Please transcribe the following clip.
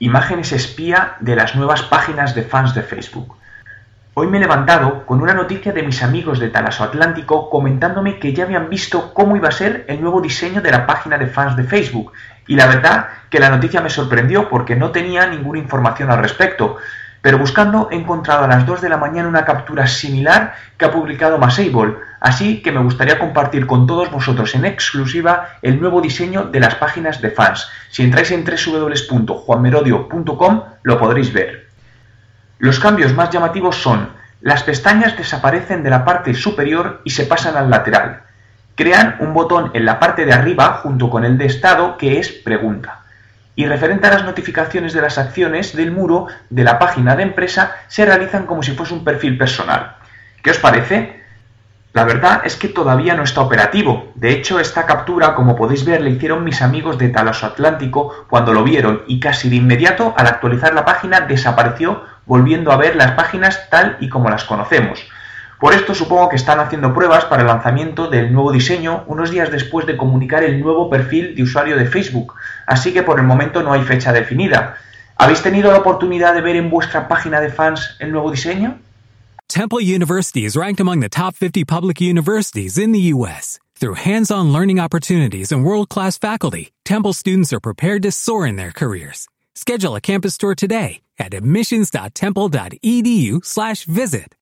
Imágenes espía de las nuevas páginas de fans de Facebook. Hoy me he levantado con una noticia de mis amigos de Talaso Atlántico comentándome que ya habían visto cómo iba a ser el nuevo diseño de la página de fans de Facebook. Y la verdad que la noticia me sorprendió porque no tenía ninguna información al respecto. Pero buscando he encontrado a las 2 de la mañana una captura similar que ha publicado Masable, así que me gustaría compartir con todos vosotros en exclusiva el nuevo diseño de las páginas de fans. Si entráis en www.juanmerodio.com lo podréis ver. Los cambios más llamativos son las pestañas desaparecen de la parte superior y se pasan al lateral. Crean un botón en la parte de arriba junto con el de estado que es pregunta y referente a las notificaciones de las acciones del muro de la página de empresa se realizan como si fuese un perfil personal. ¿Qué os parece? La verdad es que todavía no está operativo. De hecho, esta captura, como podéis ver, le hicieron mis amigos de Talaso Atlántico cuando lo vieron y casi de inmediato, al actualizar la página, desapareció, volviendo a ver las páginas tal y como las conocemos. Por esto supongo que están haciendo pruebas para el lanzamiento del nuevo diseño unos días después de comunicar el nuevo perfil de usuario de Facebook, así que por el momento no hay fecha definida. ¿Habéis tenido la oportunidad de ver en vuestra página de fans el nuevo diseño? Temple University is ranked among the top 50 public universities in the U.S. Through hands-on learning opportunities and world-class faculty, Temple students are prepared to soar in their careers. Schedule a campus tour today at admissions.temple.edu/visit.